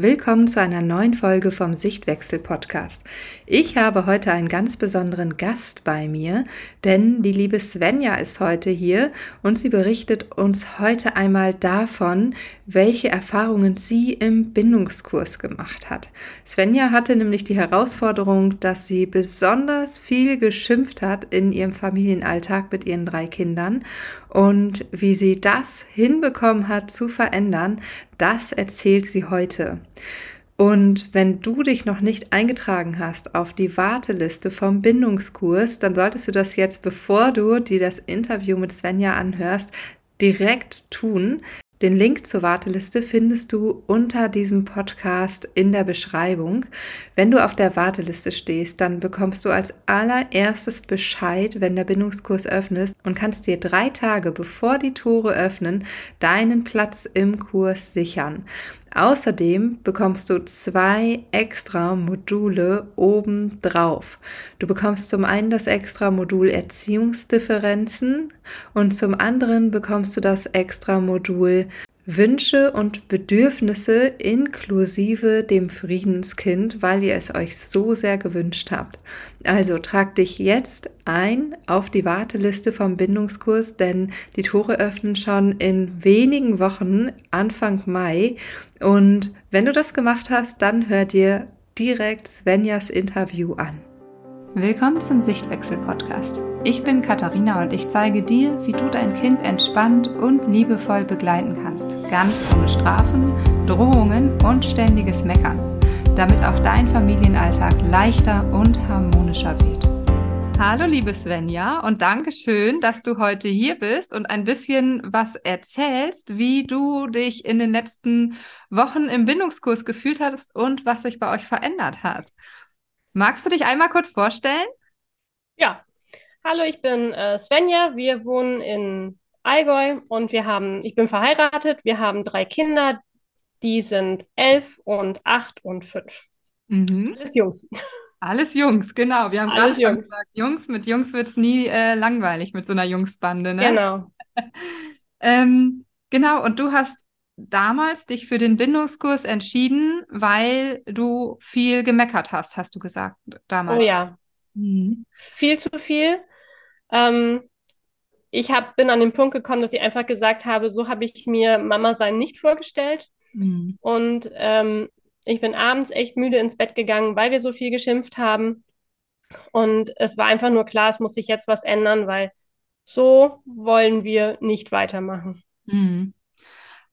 Willkommen zu einer neuen Folge vom Sichtwechsel Podcast. Ich habe heute einen ganz besonderen Gast bei mir, denn die liebe Svenja ist heute hier und sie berichtet uns heute einmal davon, welche Erfahrungen sie im Bindungskurs gemacht hat. Svenja hatte nämlich die Herausforderung, dass sie besonders viel geschimpft hat in ihrem Familienalltag mit ihren drei Kindern und wie sie das hinbekommen hat zu verändern, das erzählt sie heute. Und wenn du dich noch nicht eingetragen hast auf die Warteliste vom Bindungskurs, dann solltest du das jetzt, bevor du dir das Interview mit Svenja anhörst, direkt tun. Den Link zur Warteliste findest du unter diesem Podcast in der Beschreibung. Wenn du auf der Warteliste stehst, dann bekommst du als allererstes Bescheid, wenn der Bindungskurs öffnet und kannst dir drei Tage bevor die Tore öffnen, deinen Platz im Kurs sichern. Außerdem bekommst du zwei extra Module oben drauf. Du bekommst zum einen das extra Modul Erziehungsdifferenzen und zum anderen bekommst du das extra Modul Wünsche und Bedürfnisse inklusive dem Friedenskind, weil ihr es euch so sehr gewünscht habt. Also trag dich jetzt ein auf die Warteliste vom Bindungskurs, denn die Tore öffnen schon in wenigen Wochen, Anfang Mai. Und wenn du das gemacht hast, dann hör dir direkt Svenjas Interview an. Willkommen zum Sichtwechsel-Podcast. Ich bin Katharina und ich zeige dir, wie du dein Kind entspannt und liebevoll begleiten kannst. Ganz ohne Strafen, Drohungen und ständiges Meckern, damit auch dein Familienalltag leichter und harmonischer wird. Hallo liebe Svenja und danke schön, dass du heute hier bist und ein bisschen was erzählst, wie du dich in den letzten Wochen im Bindungskurs gefühlt hast und was sich bei euch verändert hat. Magst du dich einmal kurz vorstellen? Ja, hallo, ich bin äh, Svenja. Wir wohnen in Allgäu und wir haben, ich bin verheiratet. Wir haben drei Kinder, die sind elf und acht und fünf. Mhm. Alles Jungs. Alles Jungs, genau. Wir haben gerade schon gesagt, Jungs, mit Jungs wird es nie äh, langweilig mit so einer Jungsbande, ne? Genau. ähm, genau, und du hast damals dich für den Bindungskurs entschieden, weil du viel gemeckert hast, hast du gesagt damals. Oh ja. Mhm. Viel zu viel. Ähm, ich hab, bin an den Punkt gekommen, dass ich einfach gesagt habe, so habe ich mir Mama sein nicht vorgestellt. Mhm. Und ähm, ich bin abends echt müde ins Bett gegangen, weil wir so viel geschimpft haben. Und es war einfach nur klar, es muss sich jetzt was ändern, weil so wollen wir nicht weitermachen. Mhm.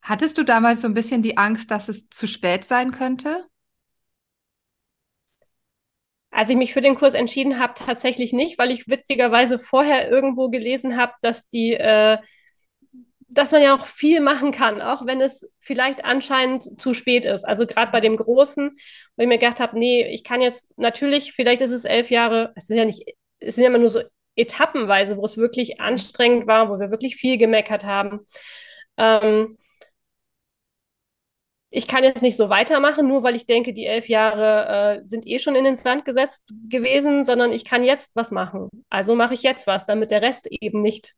Hattest du damals so ein bisschen die Angst, dass es zu spät sein könnte? Als ich mich für den Kurs entschieden habe, tatsächlich nicht, weil ich witzigerweise vorher irgendwo gelesen habe, dass die, äh, dass man ja auch viel machen kann, auch wenn es vielleicht anscheinend zu spät ist. Also gerade bei dem Großen, wo ich mir gedacht habe, nee, ich kann jetzt natürlich, vielleicht ist es elf Jahre, es sind ja nicht, es sind ja immer nur so etappenweise, wo es wirklich anstrengend war, wo wir wirklich viel gemeckert haben. Ähm, ich kann jetzt nicht so weitermachen, nur weil ich denke, die elf Jahre äh, sind eh schon in den Sand gesetzt gewesen, sondern ich kann jetzt was machen. Also mache ich jetzt was, damit der Rest eben nicht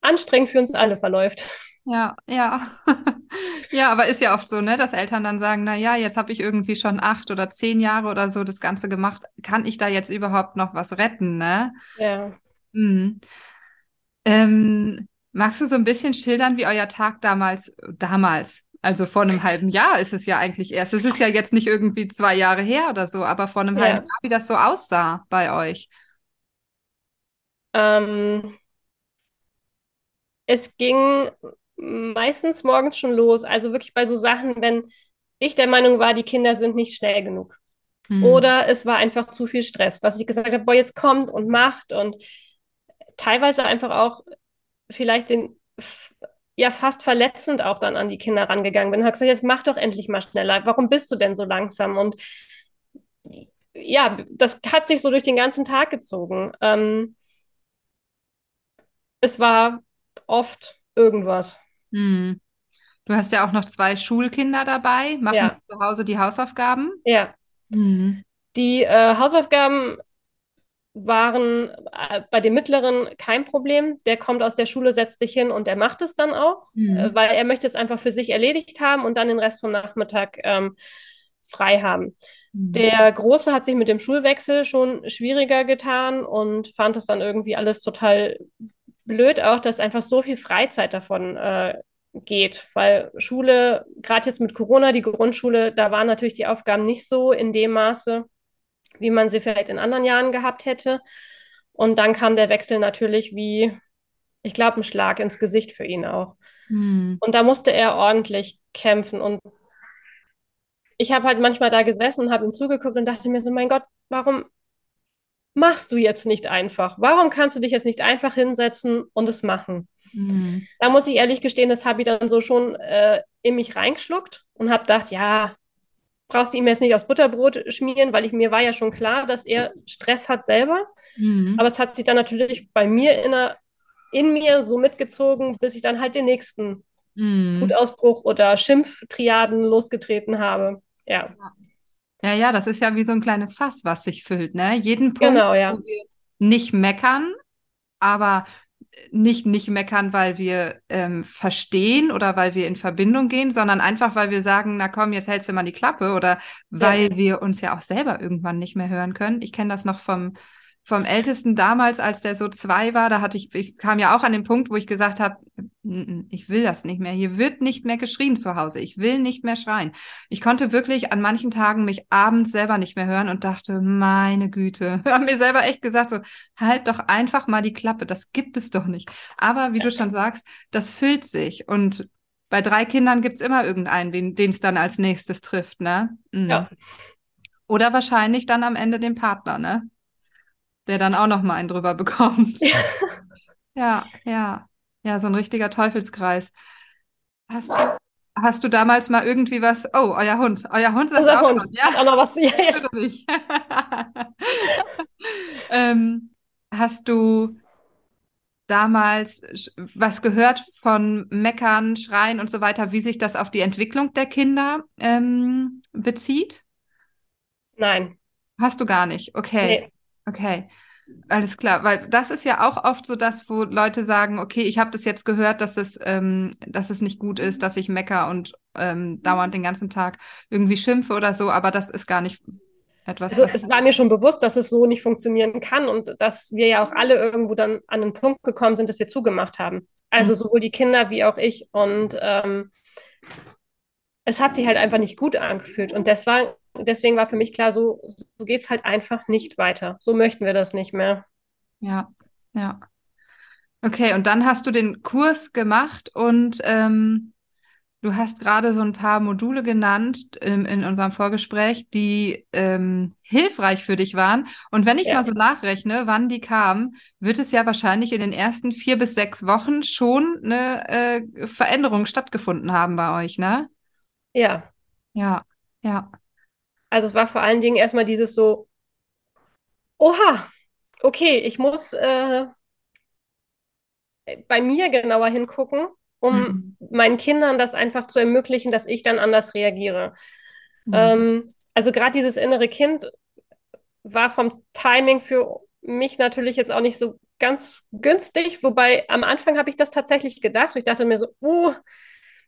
anstrengend für uns alle verläuft. Ja, ja. ja, aber ist ja oft so, ne, dass Eltern dann sagen, na ja, jetzt habe ich irgendwie schon acht oder zehn Jahre oder so das Ganze gemacht. Kann ich da jetzt überhaupt noch was retten, ne? Ja. Hm. Ähm, Magst du so ein bisschen schildern, wie euer Tag damals, damals, also vor einem halben Jahr ist es ja eigentlich erst. Es ist ja jetzt nicht irgendwie zwei Jahre her oder so, aber vor einem ja. halben Jahr, wie das so aussah bei euch. Ähm, es ging meistens morgens schon los. Also wirklich bei so Sachen, wenn ich der Meinung war, die Kinder sind nicht schnell genug. Hm. Oder es war einfach zu viel Stress, dass ich gesagt habe, boah, jetzt kommt und macht und teilweise einfach auch vielleicht den ja fast verletzend auch dann an die Kinder rangegangen bin. Und habe gesagt, jetzt mach doch endlich mal schneller. Warum bist du denn so langsam? Und ja, das hat sich so durch den ganzen Tag gezogen. Ähm, es war oft irgendwas. Hm. Du hast ja auch noch zwei Schulkinder dabei. Machen ja. zu Hause die Hausaufgaben? Ja. Mhm. Die äh, Hausaufgaben waren äh, bei dem Mittleren kein Problem. Der kommt aus der Schule, setzt sich hin und er macht es dann auch, mhm. äh, weil er möchte es einfach für sich erledigt haben und dann den Rest vom Nachmittag ähm, frei haben. Mhm. Der Große hat sich mit dem Schulwechsel schon schwieriger getan und fand das dann irgendwie alles total blöd, auch dass einfach so viel Freizeit davon äh, geht, weil Schule, gerade jetzt mit Corona, die Grundschule, da waren natürlich die Aufgaben nicht so in dem Maße, wie man sie vielleicht in anderen Jahren gehabt hätte. Und dann kam der Wechsel natürlich wie, ich glaube, ein Schlag ins Gesicht für ihn auch. Mhm. Und da musste er ordentlich kämpfen. Und ich habe halt manchmal da gesessen, habe ihm zugeguckt und dachte mir so, mein Gott, warum machst du jetzt nicht einfach? Warum kannst du dich jetzt nicht einfach hinsetzen und es machen? Mhm. Da muss ich ehrlich gestehen, das habe ich dann so schon äh, in mich reingeschluckt und habe gedacht, ja, brauchst du ihm jetzt nicht aufs Butterbrot schmieren, weil ich mir war ja schon klar, dass er Stress hat selber. Mhm. Aber es hat sich dann natürlich bei mir in, der, in mir so mitgezogen, bis ich dann halt den nächsten mhm. Wutausbruch oder Schimpftriaden losgetreten habe. Ja. Ja, ja, das ist ja wie so ein kleines Fass, was sich füllt, ne? Jeden Punkt, genau, ja. wo wir nicht meckern, aber nicht nicht meckern, weil wir ähm, verstehen oder weil wir in Verbindung gehen, sondern einfach, weil wir sagen, na komm, jetzt hältst du mal die Klappe oder weil ja. wir uns ja auch selber irgendwann nicht mehr hören können. Ich kenne das noch vom vom Ältesten damals, als der so zwei war, da hatte ich, ich kam ja auch an den Punkt, wo ich gesagt habe, ich will das nicht mehr. Hier wird nicht mehr geschrien zu Hause. Ich will nicht mehr schreien. Ich konnte wirklich an manchen Tagen mich abends selber nicht mehr hören und dachte, meine Güte, haben mir selber echt gesagt, so, halt doch einfach mal die Klappe. Das gibt es doch nicht. Aber wie du schon sagst, das füllt sich und bei drei Kindern gibt es immer irgendeinen, den es dann als nächstes trifft, ne? Mhm. Ja. Oder wahrscheinlich dann am Ende den Partner, ne? der dann auch noch mal einen drüber bekommt. ja, ja, ja, so ein richtiger Teufelskreis. Hast du, hast du damals mal irgendwie was? Oh, euer Hund, euer Hund sagt auch Hund. schon. Ja, auch noch was. Ja, ja. ähm, hast du damals was gehört von Meckern, Schreien und so weiter, wie sich das auf die Entwicklung der Kinder ähm, bezieht? Nein. Hast du gar nicht? Okay. Nee. Okay. Alles klar, weil das ist ja auch oft so das, wo Leute sagen, okay, ich habe das jetzt gehört, dass es, ähm, dass es nicht gut ist, dass ich mecker und ähm, dauernd den ganzen Tag irgendwie schimpfe oder so, aber das ist gar nicht etwas. Also es war mir schon bewusst, dass es so nicht funktionieren kann und dass wir ja auch alle irgendwo dann an den Punkt gekommen sind, dass wir zugemacht haben. Also mhm. sowohl die Kinder wie auch ich und ähm, es hat sich halt einfach nicht gut angefühlt und das war deswegen war für mich klar, so, so geht es halt einfach nicht weiter. So möchten wir das nicht mehr. Ja, ja. Okay, und dann hast du den Kurs gemacht und ähm, du hast gerade so ein paar Module genannt in, in unserem Vorgespräch, die ähm, hilfreich für dich waren. Und wenn ich ja. mal so nachrechne, wann die kamen, wird es ja wahrscheinlich in den ersten vier bis sechs Wochen schon eine äh, Veränderung stattgefunden haben bei euch, ne? Ja. Ja, ja. Also es war vor allen Dingen erstmal dieses so, oha, okay, ich muss äh, bei mir genauer hingucken, um mhm. meinen Kindern das einfach zu ermöglichen, dass ich dann anders reagiere. Mhm. Ähm, also gerade dieses innere Kind war vom Timing für mich natürlich jetzt auch nicht so ganz günstig, wobei am Anfang habe ich das tatsächlich gedacht. Ich dachte mir so, uh,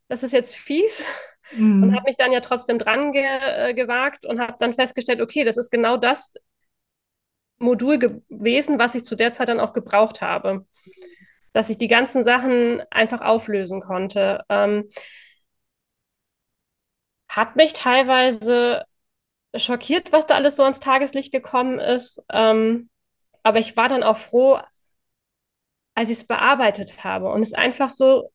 das ist jetzt fies. Mhm. Und habe mich dann ja trotzdem dran ge äh, gewagt und habe dann festgestellt, okay, das ist genau das Modul gewesen, was ich zu der Zeit dann auch gebraucht habe. Dass ich die ganzen Sachen einfach auflösen konnte. Ähm, hat mich teilweise schockiert, was da alles so ans Tageslicht gekommen ist. Ähm, aber ich war dann auch froh, als ich es bearbeitet habe und es einfach so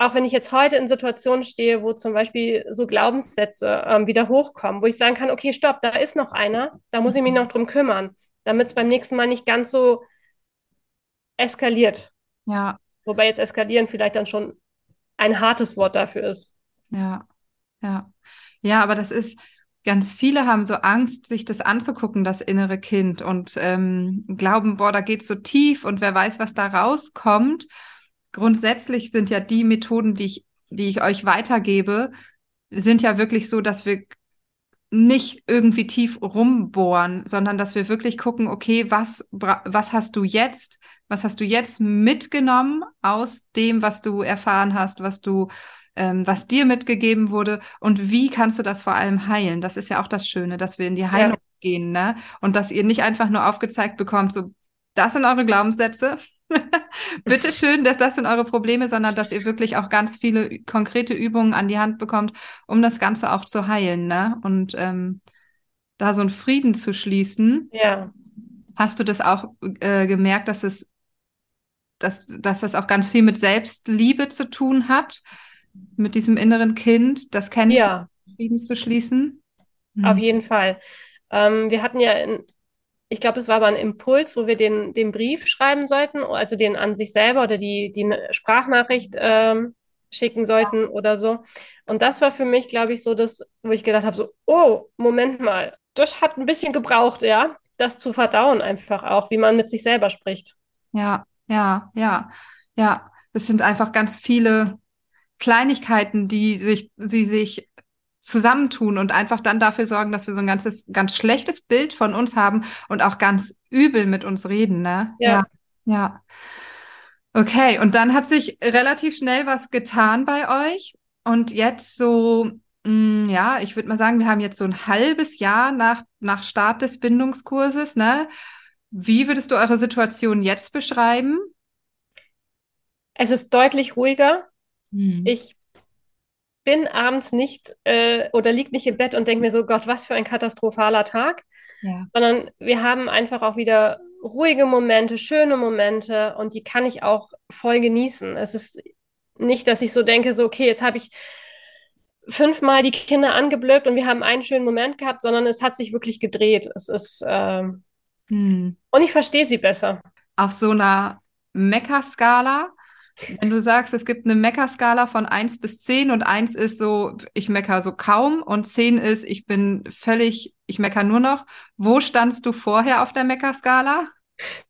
auch wenn ich jetzt heute in Situationen stehe, wo zum Beispiel so Glaubenssätze ähm, wieder hochkommen, wo ich sagen kann, okay, stopp, da ist noch einer, da muss ich mich noch drum kümmern, damit es beim nächsten Mal nicht ganz so eskaliert. Ja. Wobei jetzt eskalieren vielleicht dann schon ein hartes Wort dafür ist. Ja, ja. Ja, aber das ist, ganz viele haben so Angst, sich das anzugucken, das innere Kind, und ähm, glauben, boah, da geht so tief und wer weiß, was da rauskommt grundsätzlich sind ja die Methoden, die ich, die ich euch weitergebe, sind ja wirklich so, dass wir nicht irgendwie tief rumbohren, sondern dass wir wirklich gucken, okay, was, was hast du jetzt, was hast du jetzt mitgenommen aus dem, was du erfahren hast, was du, ähm, was dir mitgegeben wurde und wie kannst du das vor allem heilen? Das ist ja auch das Schöne, dass wir in die Heilung ja. gehen, ne? Und dass ihr nicht einfach nur aufgezeigt bekommt, so, das sind eure Glaubenssätze, Bitte schön, dass das sind eure Probleme, sondern dass ihr wirklich auch ganz viele konkrete Übungen an die Hand bekommt, um das Ganze auch zu heilen, ne? Und ähm, da so einen Frieden zu schließen. Ja. Hast du das auch äh, gemerkt, dass es, dass, dass das auch ganz viel mit Selbstliebe zu tun hat, mit diesem inneren Kind, das Kennen ja. Frieden zu schließen? Hm. Auf jeden Fall. Ähm, wir hatten ja in, ich glaube, es war aber ein Impuls, wo wir den, den Brief schreiben sollten, also den an sich selber oder die, die Sprachnachricht ähm, schicken sollten oder so. Und das war für mich, glaube ich, so das, wo ich gedacht habe, so, oh, Moment mal, das hat ein bisschen gebraucht, ja, das zu verdauen einfach auch, wie man mit sich selber spricht. Ja, ja, ja, ja. Es sind einfach ganz viele Kleinigkeiten, die sich, die sich zusammentun und einfach dann dafür sorgen, dass wir so ein ganzes, ganz schlechtes Bild von uns haben und auch ganz übel mit uns reden, ne? Ja. ja. ja. Okay, und dann hat sich relativ schnell was getan bei euch. Und jetzt so, mh, mm, ja, ich würde mal sagen, wir haben jetzt so ein halbes Jahr nach, nach Start des Bindungskurses, ne? Wie würdest du eure Situation jetzt beschreiben? Es ist deutlich ruhiger. Hm. Ich bin abends nicht äh, oder liege nicht im Bett und denke mir so, Gott, was für ein katastrophaler Tag. Ja. Sondern wir haben einfach auch wieder ruhige Momente, schöne Momente und die kann ich auch voll genießen. Es ist nicht, dass ich so denke, so, okay, jetzt habe ich fünfmal die Kinder angeblöckt und wir haben einen schönen Moment gehabt, sondern es hat sich wirklich gedreht. Es ist ähm, hm. und ich verstehe sie besser. Auf so einer Meckerskala wenn du sagst, es gibt eine Meckerskala von 1 bis 10 und 1 ist so, ich mecker so kaum und 10 ist, ich bin völlig, ich mecker nur noch. Wo standst du vorher auf der Meckerskala?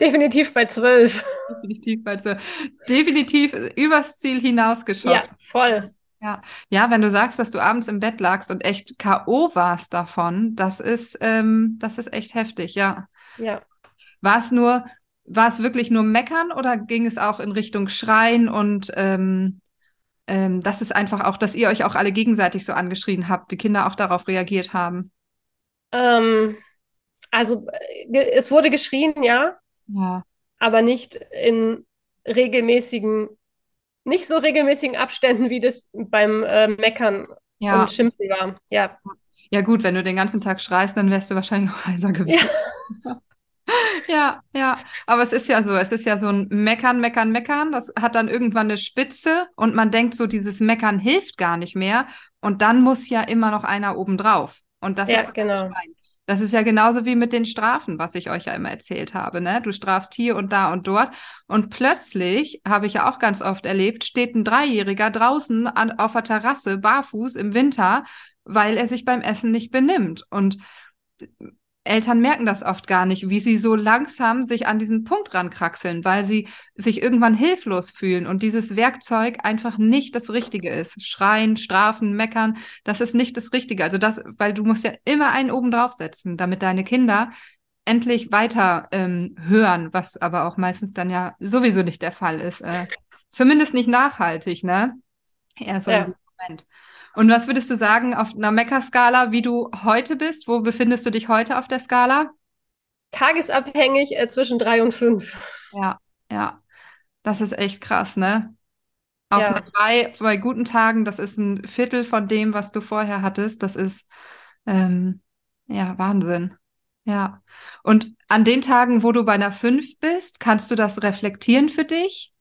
Definitiv bei 12. Definitiv bei 12. Definitiv übers Ziel hinausgeschossen. Ja, voll. Ja. ja, wenn du sagst, dass du abends im Bett lagst und echt K.O. warst davon, das ist, ähm, das ist echt heftig, ja. Ja. War es nur, war es wirklich nur Meckern oder ging es auch in Richtung Schreien und ähm, ähm, das ist einfach auch, dass ihr euch auch alle gegenseitig so angeschrien habt, die Kinder auch darauf reagiert haben? Ähm, also äh, es wurde geschrien, ja. Ja. Aber nicht in regelmäßigen, nicht so regelmäßigen Abständen, wie das beim äh, Meckern ja. und Schimpfen war. Ja. Ja, gut, wenn du den ganzen Tag schreist, dann wärst du wahrscheinlich auch heiser gewesen. Ja. Ja, ja, aber es ist ja so, es ist ja so ein Meckern, Meckern, Meckern. Das hat dann irgendwann eine Spitze und man denkt so, dieses Meckern hilft gar nicht mehr. Und dann muss ja immer noch einer obendrauf. Und das ja, ist genau. Das ist ja genauso wie mit den Strafen, was ich euch ja immer erzählt habe. Ne? Du strafst hier und da und dort. Und plötzlich, habe ich ja auch ganz oft erlebt, steht ein Dreijähriger draußen an, auf der Terrasse, barfuß im Winter, weil er sich beim Essen nicht benimmt. Und Eltern merken das oft gar nicht, wie sie so langsam sich an diesen Punkt rankraxeln, weil sie sich irgendwann hilflos fühlen und dieses Werkzeug einfach nicht das Richtige ist. Schreien, strafen, meckern, das ist nicht das Richtige. Also das, weil du musst ja immer einen oben draufsetzen, damit deine Kinder endlich weiter ähm, hören, was aber auch meistens dann ja sowieso nicht der Fall ist. Äh, zumindest nicht nachhaltig, ne? Eher so ja. in Moment. Und was würdest du sagen auf einer Mecker-Skala, wie du heute bist? Wo befindest du dich heute auf der Skala? Tagesabhängig äh, zwischen drei und fünf. Ja, ja. Das ist echt krass, ne? Auf ja. einer drei, bei guten Tagen, das ist ein Viertel von dem, was du vorher hattest. Das ist ähm, ja Wahnsinn. Ja. Und an den Tagen, wo du bei einer fünf bist, kannst du das reflektieren für dich?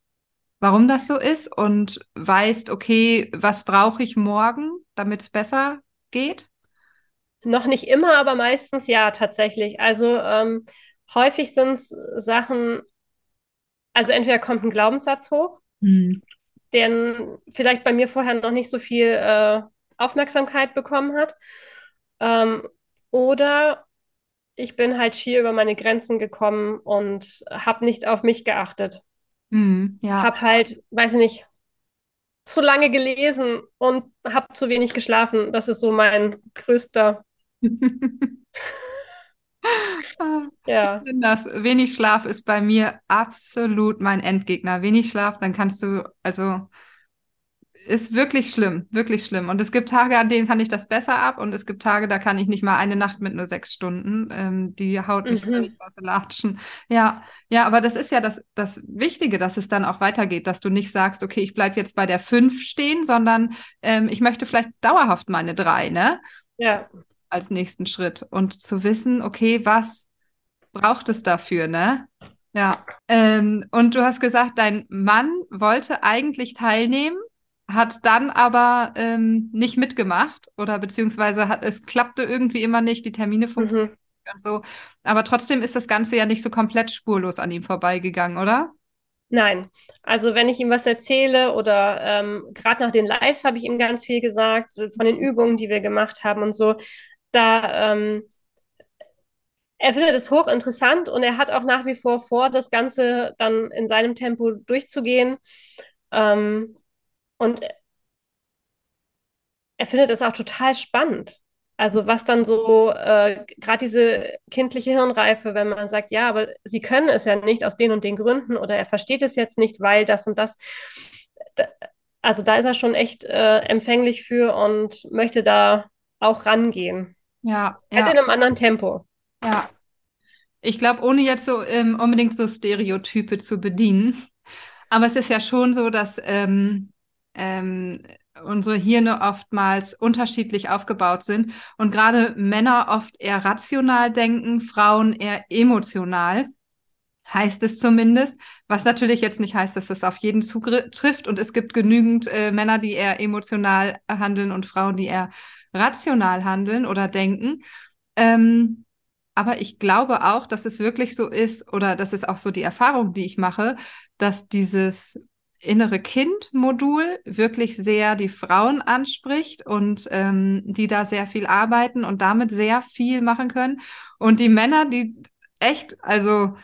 Warum das so ist und weißt, okay, was brauche ich morgen, damit es besser geht? Noch nicht immer, aber meistens ja, tatsächlich. Also ähm, häufig sind es Sachen, also entweder kommt ein Glaubenssatz hoch, hm. der vielleicht bei mir vorher noch nicht so viel äh, Aufmerksamkeit bekommen hat. Ähm, oder ich bin halt schier über meine Grenzen gekommen und habe nicht auf mich geachtet. Mhm, ja. Hab halt, weiß ich nicht, zu lange gelesen und habe zu wenig geschlafen. Das ist so mein größter ja. Ich das. Wenig Schlaf ist bei mir absolut mein Endgegner. Wenig Schlaf, dann kannst du, also ist wirklich schlimm, wirklich schlimm. Und es gibt Tage, an denen kann ich das besser ab und es gibt Tage, da kann ich nicht mal eine Nacht mit nur sechs Stunden. Ähm, die haut mich mhm. völlig aus den Latschen. Ja, ja, aber das ist ja das, das Wichtige, dass es dann auch weitergeht, dass du nicht sagst, okay, ich bleibe jetzt bei der fünf stehen, sondern ähm, ich möchte vielleicht dauerhaft meine drei, ne? Ja. Als nächsten Schritt. Und zu wissen, okay, was braucht es dafür, ne? Ja. Ähm, und du hast gesagt, dein Mann wollte eigentlich teilnehmen hat dann aber ähm, nicht mitgemacht oder beziehungsweise hat, es klappte irgendwie immer nicht, die Termine funktionieren mhm. und so. Aber trotzdem ist das Ganze ja nicht so komplett spurlos an ihm vorbeigegangen, oder? Nein, also wenn ich ihm was erzähle oder ähm, gerade nach den Lives habe ich ihm ganz viel gesagt, von den Übungen, die wir gemacht haben und so, da ähm, er findet es hochinteressant und er hat auch nach wie vor vor, das Ganze dann in seinem Tempo durchzugehen. Ähm, und er findet es auch total spannend. Also was dann so, äh, gerade diese kindliche Hirnreife, wenn man sagt, ja, aber sie können es ja nicht aus den und den Gründen oder er versteht es jetzt nicht, weil das und das. Da, also da ist er schon echt äh, empfänglich für und möchte da auch rangehen. Ja. Halt ja. in einem anderen Tempo. Ja. Ich glaube, ohne jetzt so ähm, unbedingt so Stereotype zu bedienen. Aber es ist ja schon so, dass ähm, ähm, unsere Hirne oftmals unterschiedlich aufgebaut sind und gerade Männer oft eher rational denken, Frauen eher emotional. Heißt es zumindest, was natürlich jetzt nicht heißt, dass es auf jeden zutrifft und es gibt genügend äh, Männer, die eher emotional handeln und Frauen, die eher rational handeln oder denken. Ähm, aber ich glaube auch, dass es wirklich so ist, oder das ist auch so die Erfahrung, die ich mache, dass dieses innere Kind-Modul wirklich sehr die Frauen anspricht und ähm, die da sehr viel arbeiten und damit sehr viel machen können. Und die Männer, die echt, also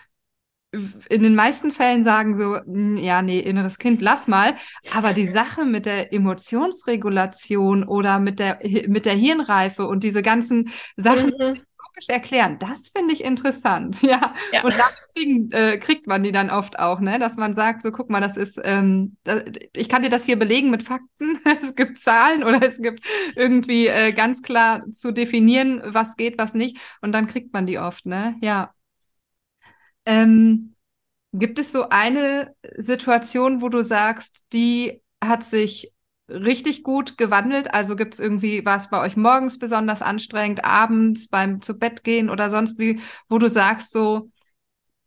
in den meisten Fällen sagen so, hm, ja, nee, inneres Kind, lass mal. Aber die Sache mit der Emotionsregulation oder mit der, mit der Hirnreife und diese ganzen Sachen, mhm logisch erklären. Das finde ich interessant. Ja. ja. Und damit kriegen, äh, kriegt man die dann oft auch, ne? Dass man sagt, so guck mal, das ist, ähm, das, ich kann dir das hier belegen mit Fakten. es gibt Zahlen oder es gibt irgendwie äh, ganz klar zu definieren, was geht, was nicht. Und dann kriegt man die oft, ne? Ja. Ähm, gibt es so eine Situation, wo du sagst, die hat sich richtig gut gewandelt? Also gibt es irgendwie, war es bei euch morgens besonders anstrengend, abends beim zu Bett gehen oder sonst wie, wo du sagst so,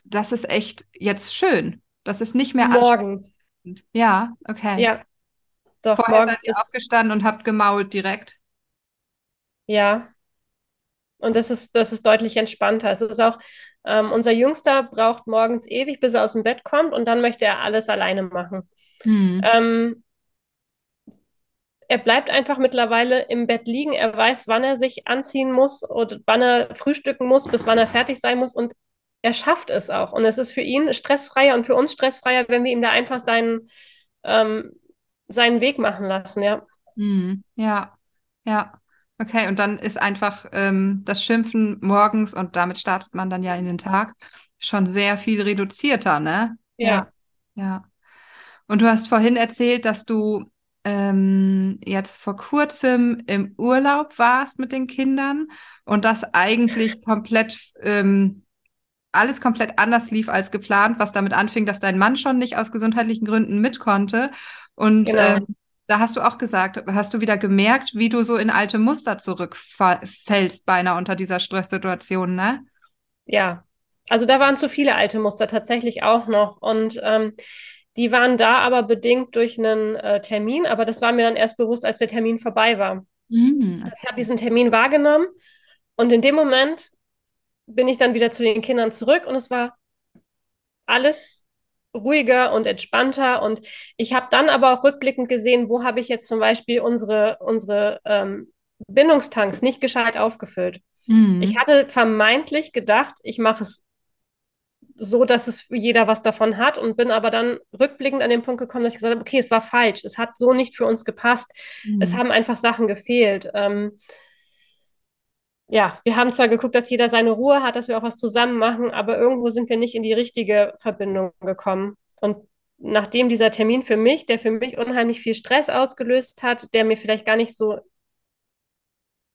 das ist echt jetzt schön. Das ist nicht mehr morgens. Ja, okay. Ja. Doch, Vorher seid ihr aufgestanden und habt gemault direkt. Ja. Und das ist, das ist deutlich entspannter. Es ist auch, ähm, unser Jüngster braucht morgens ewig, bis er aus dem Bett kommt und dann möchte er alles alleine machen. Hm. Ähm, er bleibt einfach mittlerweile im Bett liegen. Er weiß, wann er sich anziehen muss oder wann er frühstücken muss, bis wann er fertig sein muss. Und er schafft es auch. Und es ist für ihn stressfreier und für uns stressfreier, wenn wir ihm da einfach seinen, ähm, seinen Weg machen lassen, ja. Hm, ja, ja. Okay, und dann ist einfach ähm, das Schimpfen morgens und damit startet man dann ja in den Tag schon sehr viel reduzierter, ne? Ja. Ja. ja. Und du hast vorhin erzählt, dass du ähm, jetzt vor kurzem im Urlaub warst mit den Kindern und das eigentlich komplett ähm, alles komplett anders lief als geplant, was damit anfing, dass dein Mann schon nicht aus gesundheitlichen Gründen mit konnte. Und genau. ähm, da hast du auch gesagt, hast du wieder gemerkt, wie du so in alte Muster zurückfällst, beinahe unter dieser Stresssituation, ne? Ja, also da waren zu viele alte Muster tatsächlich auch noch. Und ähm, die waren da aber bedingt durch einen äh, Termin, aber das war mir dann erst bewusst, als der Termin vorbei war. Mhm. Ich habe diesen Termin wahrgenommen und in dem Moment bin ich dann wieder zu den Kindern zurück und es war alles ruhiger und entspannter. Und ich habe dann aber auch rückblickend gesehen, wo habe ich jetzt zum Beispiel unsere, unsere ähm, Bindungstanks nicht gescheit aufgefüllt. Mhm. Ich hatte vermeintlich gedacht, ich mache es so, dass es jeder was davon hat und bin aber dann rückblickend an den Punkt gekommen, dass ich gesagt habe, okay, es war falsch, es hat so nicht für uns gepasst, mhm. es haben einfach Sachen gefehlt. Ähm, ja, wir haben zwar geguckt, dass jeder seine Ruhe hat, dass wir auch was zusammen machen, aber irgendwo sind wir nicht in die richtige Verbindung gekommen. Und nachdem dieser Termin für mich, der für mich unheimlich viel Stress ausgelöst hat, der mir vielleicht gar nicht so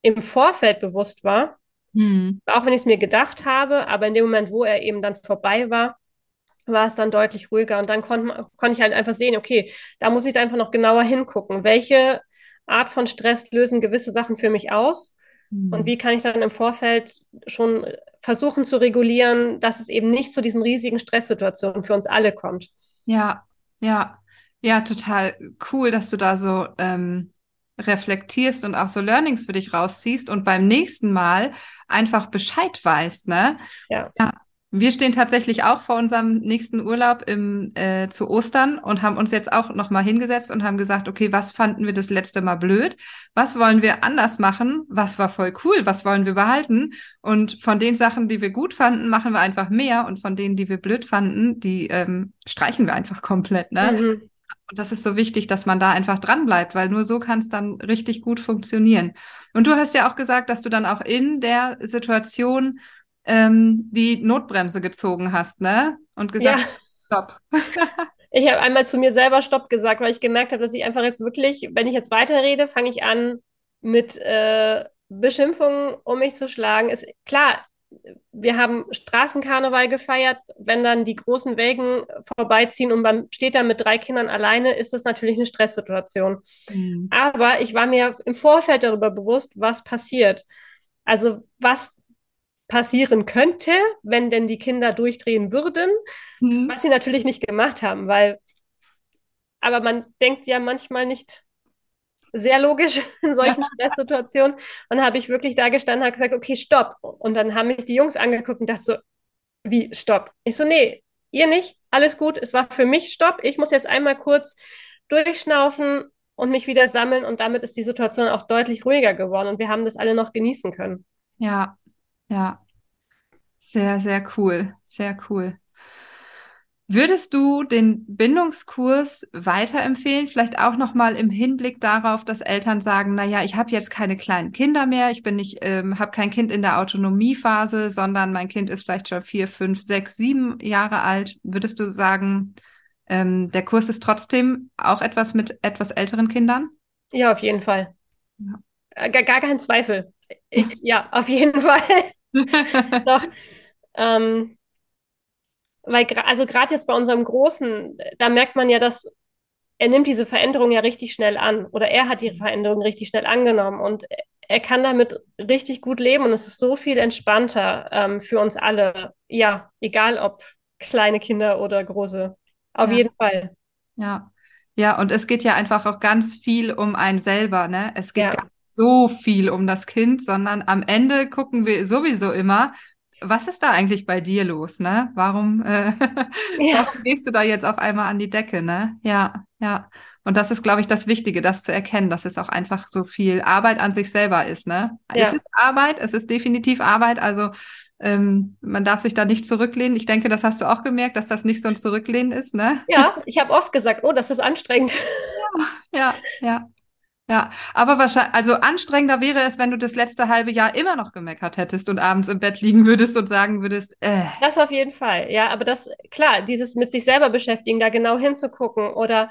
im Vorfeld bewusst war, hm. auch wenn ich es mir gedacht habe, aber in dem Moment, wo er eben dann vorbei war, war es dann deutlich ruhiger. Und dann konnte konnt ich halt einfach sehen, okay, da muss ich da einfach noch genauer hingucken. Welche Art von Stress lösen gewisse Sachen für mich aus? Mhm. Und wie kann ich dann im Vorfeld schon versuchen zu regulieren, dass es eben nicht zu diesen riesigen Stresssituationen für uns alle kommt? Ja, ja, ja, total cool, dass du da so ähm, reflektierst und auch so Learnings für dich rausziehst und beim nächsten Mal einfach Bescheid weißt, ne? Ja. ja. Wir stehen tatsächlich auch vor unserem nächsten Urlaub im, äh, zu Ostern und haben uns jetzt auch nochmal hingesetzt und haben gesagt, okay, was fanden wir das letzte Mal blöd? Was wollen wir anders machen? Was war voll cool? Was wollen wir behalten? Und von den Sachen, die wir gut fanden, machen wir einfach mehr und von denen, die wir blöd fanden, die ähm, streichen wir einfach komplett. Ne? Mhm. Und das ist so wichtig, dass man da einfach dran bleibt, weil nur so kann es dann richtig gut funktionieren. Und du hast ja auch gesagt, dass du dann auch in der Situation ähm, die Notbremse gezogen hast, ne? Und gesagt, ja. stopp. ich habe einmal zu mir selber Stopp gesagt, weil ich gemerkt habe, dass ich einfach jetzt wirklich, wenn ich jetzt weiterrede, fange ich an mit äh, Beschimpfungen, um mich zu schlagen. Ist klar, wir haben Straßenkarneval gefeiert. Wenn dann die großen Wägen vorbeiziehen und man steht da mit drei Kindern alleine, ist das natürlich eine Stresssituation. Mhm. Aber ich war mir im Vorfeld darüber bewusst, was passiert. Also was passieren könnte, wenn denn die Kinder durchdrehen würden, mhm. was sie natürlich nicht gemacht haben, weil, aber man denkt ja manchmal nicht sehr logisch in solchen Stresssituationen. Und habe ich wirklich da gestanden, habe gesagt, okay, stopp. Und dann haben mich die Jungs angeguckt und dachte so, wie, stopp? Ich so, nee, ihr nicht, alles gut, es war für mich Stopp. Ich muss jetzt einmal kurz durchschnaufen und mich wieder sammeln und damit ist die Situation auch deutlich ruhiger geworden und wir haben das alle noch genießen können. Ja, ja. Sehr, sehr cool. Sehr cool. Würdest du den Bindungskurs weiterempfehlen? Vielleicht auch nochmal im Hinblick darauf, dass Eltern sagen, naja, ich habe jetzt keine kleinen Kinder mehr, ich bin nicht, ähm, habe kein Kind in der Autonomiephase, sondern mein Kind ist vielleicht schon vier, fünf, sechs, sieben Jahre alt. Würdest du sagen, ähm, der Kurs ist trotzdem auch etwas mit etwas älteren Kindern? Ja, auf jeden Fall. Ja. Äh, gar, gar kein Zweifel. Ich, ja, auf jeden Fall. Doch. Ähm, weil, also gerade jetzt bei unserem Großen, da merkt man ja, dass er nimmt diese Veränderung ja richtig schnell an oder er hat die mhm. Veränderung richtig schnell angenommen und er kann damit richtig gut leben und es ist so viel entspannter ähm, für uns alle. Ja, egal ob kleine Kinder oder große. Auf ja. jeden Fall. Ja. Ja, und es geht ja einfach auch ganz viel um einen selber, ne? Es geht ja. gar nicht so viel um das Kind, sondern am Ende gucken wir sowieso immer, was ist da eigentlich bei dir los, ne? Warum, äh, ja. warum gehst du da jetzt auf einmal an die Decke, ne? Ja, ja. Und das ist, glaube ich, das Wichtige, das zu erkennen, dass es auch einfach so viel Arbeit an sich selber ist, ne? Ja. Es ist Arbeit, es ist definitiv Arbeit, also ähm, man darf sich da nicht zurücklehnen. Ich denke, das hast du auch gemerkt, dass das nicht so ein Zurücklehnen ist, ne? Ja, ich habe oft gesagt, oh, das ist anstrengend. Ja, ja, ja. Ja, aber wahrscheinlich, also anstrengender wäre es, wenn du das letzte halbe Jahr immer noch gemeckert hättest und abends im Bett liegen würdest und sagen würdest, äh. Das auf jeden Fall, ja, aber das, klar, dieses mit sich selber beschäftigen, da genau hinzugucken oder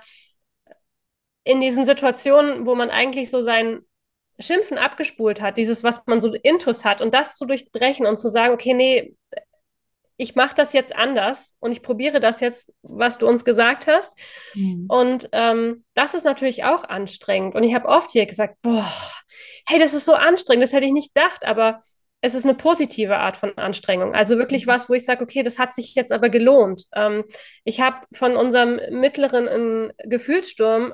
in diesen Situationen, wo man eigentlich so sein Schimpfen abgespult hat, dieses, was man so intus hat und das zu durchbrechen und zu sagen, okay, nee, ich mache das jetzt anders und ich probiere das jetzt, was du uns gesagt hast. Mhm. Und ähm, das ist natürlich auch anstrengend. Und ich habe oft hier gesagt, boah, hey, das ist so anstrengend, das hätte ich nicht gedacht, aber es ist eine positive Art von Anstrengung. Also wirklich mhm. was, wo ich sage, okay, das hat sich jetzt aber gelohnt. Ähm, ich habe von unserem mittleren Gefühlssturm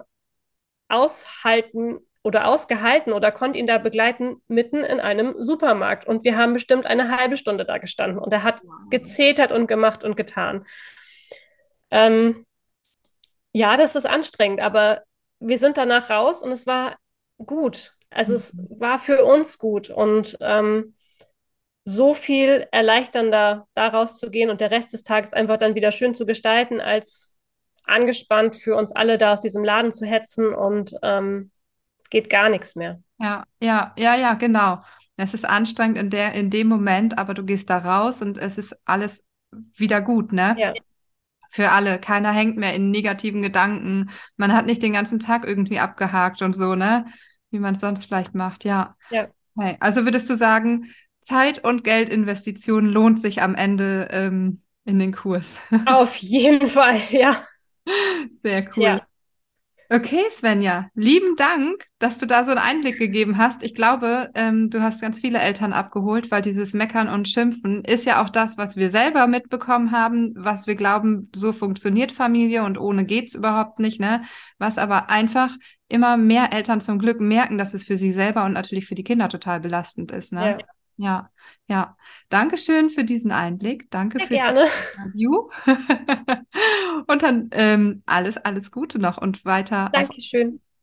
aushalten oder ausgehalten oder konnte ihn da begleiten mitten in einem Supermarkt. Und wir haben bestimmt eine halbe Stunde da gestanden und er hat wow. gezetert und gemacht und getan. Ähm, ja, das ist anstrengend, aber wir sind danach raus und es war gut. Also es mhm. war für uns gut und ähm, so viel erleichternder, da rauszugehen und der Rest des Tages einfach dann wieder schön zu gestalten, als angespannt für uns alle da aus diesem Laden zu hetzen und ähm, geht gar nichts mehr. Ja, ja, ja, ja, genau. Es ist anstrengend in der, in dem Moment, aber du gehst da raus und es ist alles wieder gut, ne? Ja. Für alle. Keiner hängt mehr in negativen Gedanken. Man hat nicht den ganzen Tag irgendwie abgehakt und so, ne? Wie man es sonst vielleicht macht, ja. Ja. Okay. Also würdest du sagen, Zeit- und Geldinvestition lohnt sich am Ende ähm, in den Kurs? Auf jeden Fall, ja. Sehr cool. Ja. Okay, Svenja, lieben Dank, dass du da so einen Einblick gegeben hast. Ich glaube, ähm, du hast ganz viele Eltern abgeholt, weil dieses Meckern und Schimpfen ist ja auch das, was wir selber mitbekommen haben, was wir glauben, so funktioniert Familie und ohne geht's überhaupt nicht, ne? Was aber einfach immer mehr Eltern zum Glück merken, dass es für sie selber und natürlich für die Kinder total belastend ist, ne? Ja. Ja, ja. Dankeschön für diesen Einblick. Danke Sehr für gerne. das Interview. und dann ähm, alles, alles Gute noch und weiter. Dankeschön.